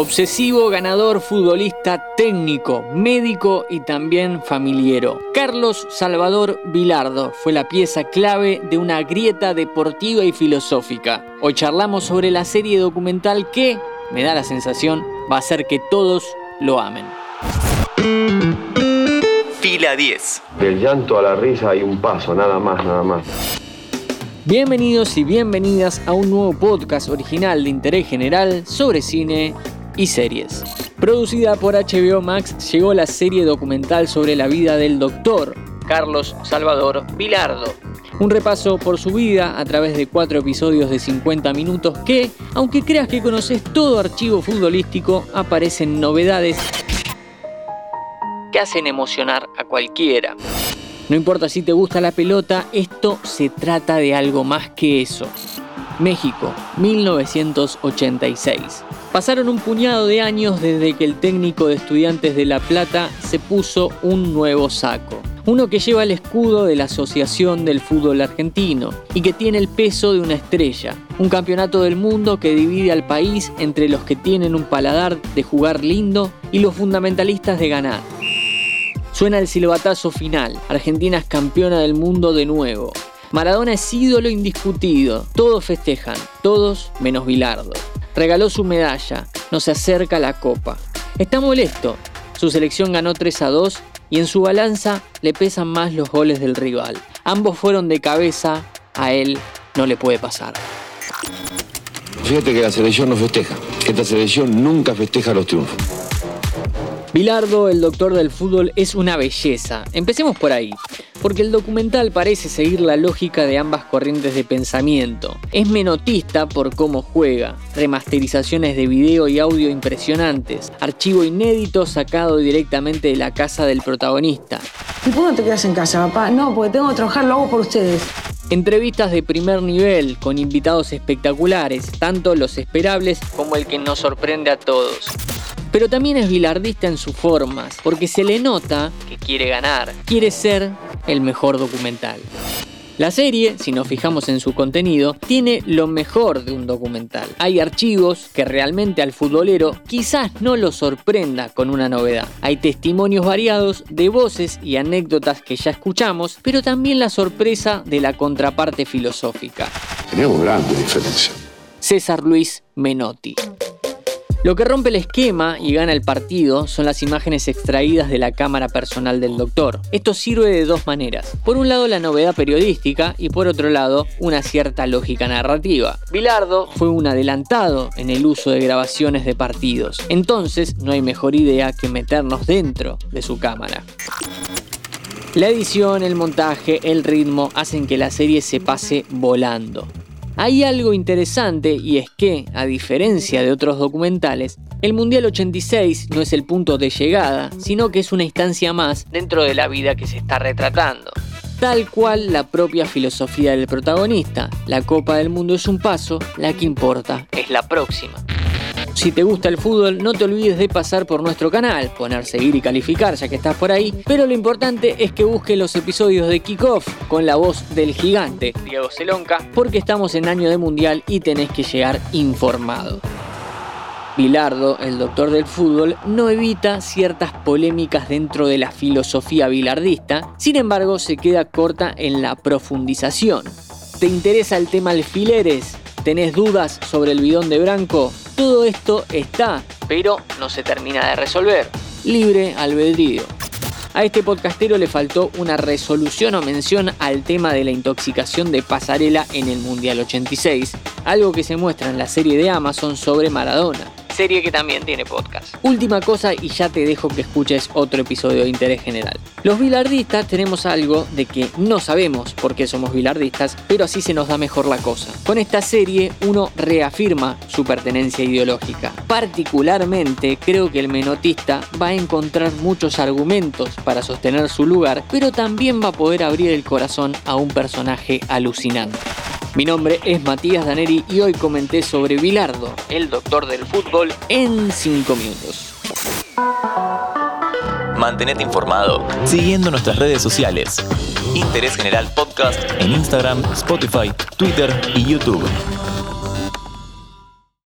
Obsesivo, ganador, futbolista, técnico, médico y también familiero. Carlos Salvador Vilardo fue la pieza clave de una grieta deportiva y filosófica. Hoy charlamos sobre la serie documental que, me da la sensación, va a hacer que todos lo amen. Fila 10. Del llanto a la risa hay un paso, nada más, nada más. Bienvenidos y bienvenidas a un nuevo podcast original de interés general sobre cine y series. Producida por HBO Max, llegó la serie documental sobre la vida del doctor Carlos Salvador Vilardo. Un repaso por su vida a través de cuatro episodios de 50 minutos que, aunque creas que conoces todo archivo futbolístico, aparecen novedades que hacen emocionar a cualquiera. No importa si te gusta la pelota, esto se trata de algo más que eso. México, 1986. Pasaron un puñado de años desde que el técnico de estudiantes de La Plata se puso un nuevo saco. Uno que lleva el escudo de la Asociación del Fútbol Argentino y que tiene el peso de una estrella. Un campeonato del mundo que divide al país entre los que tienen un paladar de jugar lindo y los fundamentalistas de ganar. Suena el silbatazo final. Argentina es campeona del mundo de nuevo. Maradona es ídolo indiscutido. Todos festejan, todos menos Bilardo. Regaló su medalla, no se acerca a la copa. Está molesto. Su selección ganó 3 a 2 y en su balanza le pesan más los goles del rival. Ambos fueron de cabeza, a él no le puede pasar. Fíjate que la selección no festeja. Esta selección nunca festeja los triunfos. Bilardo, el doctor del fútbol, es una belleza. Empecemos por ahí, porque el documental parece seguir la lógica de ambas corrientes de pensamiento. Es menotista por cómo juega, remasterizaciones de video y audio impresionantes, archivo inédito sacado directamente de la casa del protagonista. ¿Y por qué no te quedas en casa, papá? No, porque tengo que trabajar, lo hago por ustedes. Entrevistas de primer nivel con invitados espectaculares, tanto los esperables como el que nos sorprende a todos. Pero también es bilardista en sus formas, porque se le nota que quiere ganar, quiere ser el mejor documental. La serie, si nos fijamos en su contenido, tiene lo mejor de un documental. Hay archivos que realmente al futbolero quizás no lo sorprenda con una novedad. Hay testimonios variados de voces y anécdotas que ya escuchamos, pero también la sorpresa de la contraparte filosófica. Tenemos grandes diferencias. César Luis Menotti. Lo que rompe el esquema y gana el partido son las imágenes extraídas de la cámara personal del doctor. Esto sirve de dos maneras. Por un lado la novedad periodística y por otro lado una cierta lógica narrativa. Bilardo fue un adelantado en el uso de grabaciones de partidos. Entonces no hay mejor idea que meternos dentro de su cámara. La edición, el montaje, el ritmo hacen que la serie se pase volando. Hay algo interesante y es que, a diferencia de otros documentales, el Mundial 86 no es el punto de llegada, sino que es una instancia más dentro de la vida que se está retratando. Tal cual la propia filosofía del protagonista, la Copa del Mundo es un paso, la que importa es la próxima. Si te gusta el fútbol, no te olvides de pasar por nuestro canal, poner seguir y calificar ya que estás por ahí, pero lo importante es que busques los episodios de Kickoff con la voz del gigante, Diego Celonca, porque estamos en año de mundial y tenés que llegar informado. Bilardo, el doctor del fútbol, no evita ciertas polémicas dentro de la filosofía bilardista, sin embargo se queda corta en la profundización. ¿Te interesa el tema alfileres? ¿Tenés dudas sobre el bidón de Branco? Todo esto está, pero no se termina de resolver. Libre albedrío. A este podcastero le faltó una resolución o mención al tema de la intoxicación de Pasarela en el Mundial 86, algo que se muestra en la serie de Amazon sobre Maradona serie que también tiene podcast. Última cosa y ya te dejo que escuches otro episodio de interés general. Los bilardistas tenemos algo de que no sabemos por qué somos bilardistas, pero así se nos da mejor la cosa. Con esta serie uno reafirma su pertenencia ideológica. Particularmente creo que el menotista va a encontrar muchos argumentos para sostener su lugar, pero también va a poder abrir el corazón a un personaje alucinante. Mi nombre es Matías Daneri y hoy comenté sobre Bilardo, el doctor del fútbol, en 5 minutos. Mantenete informado siguiendo nuestras redes sociales. Interés General Podcast en Instagram, Spotify, Twitter y YouTube.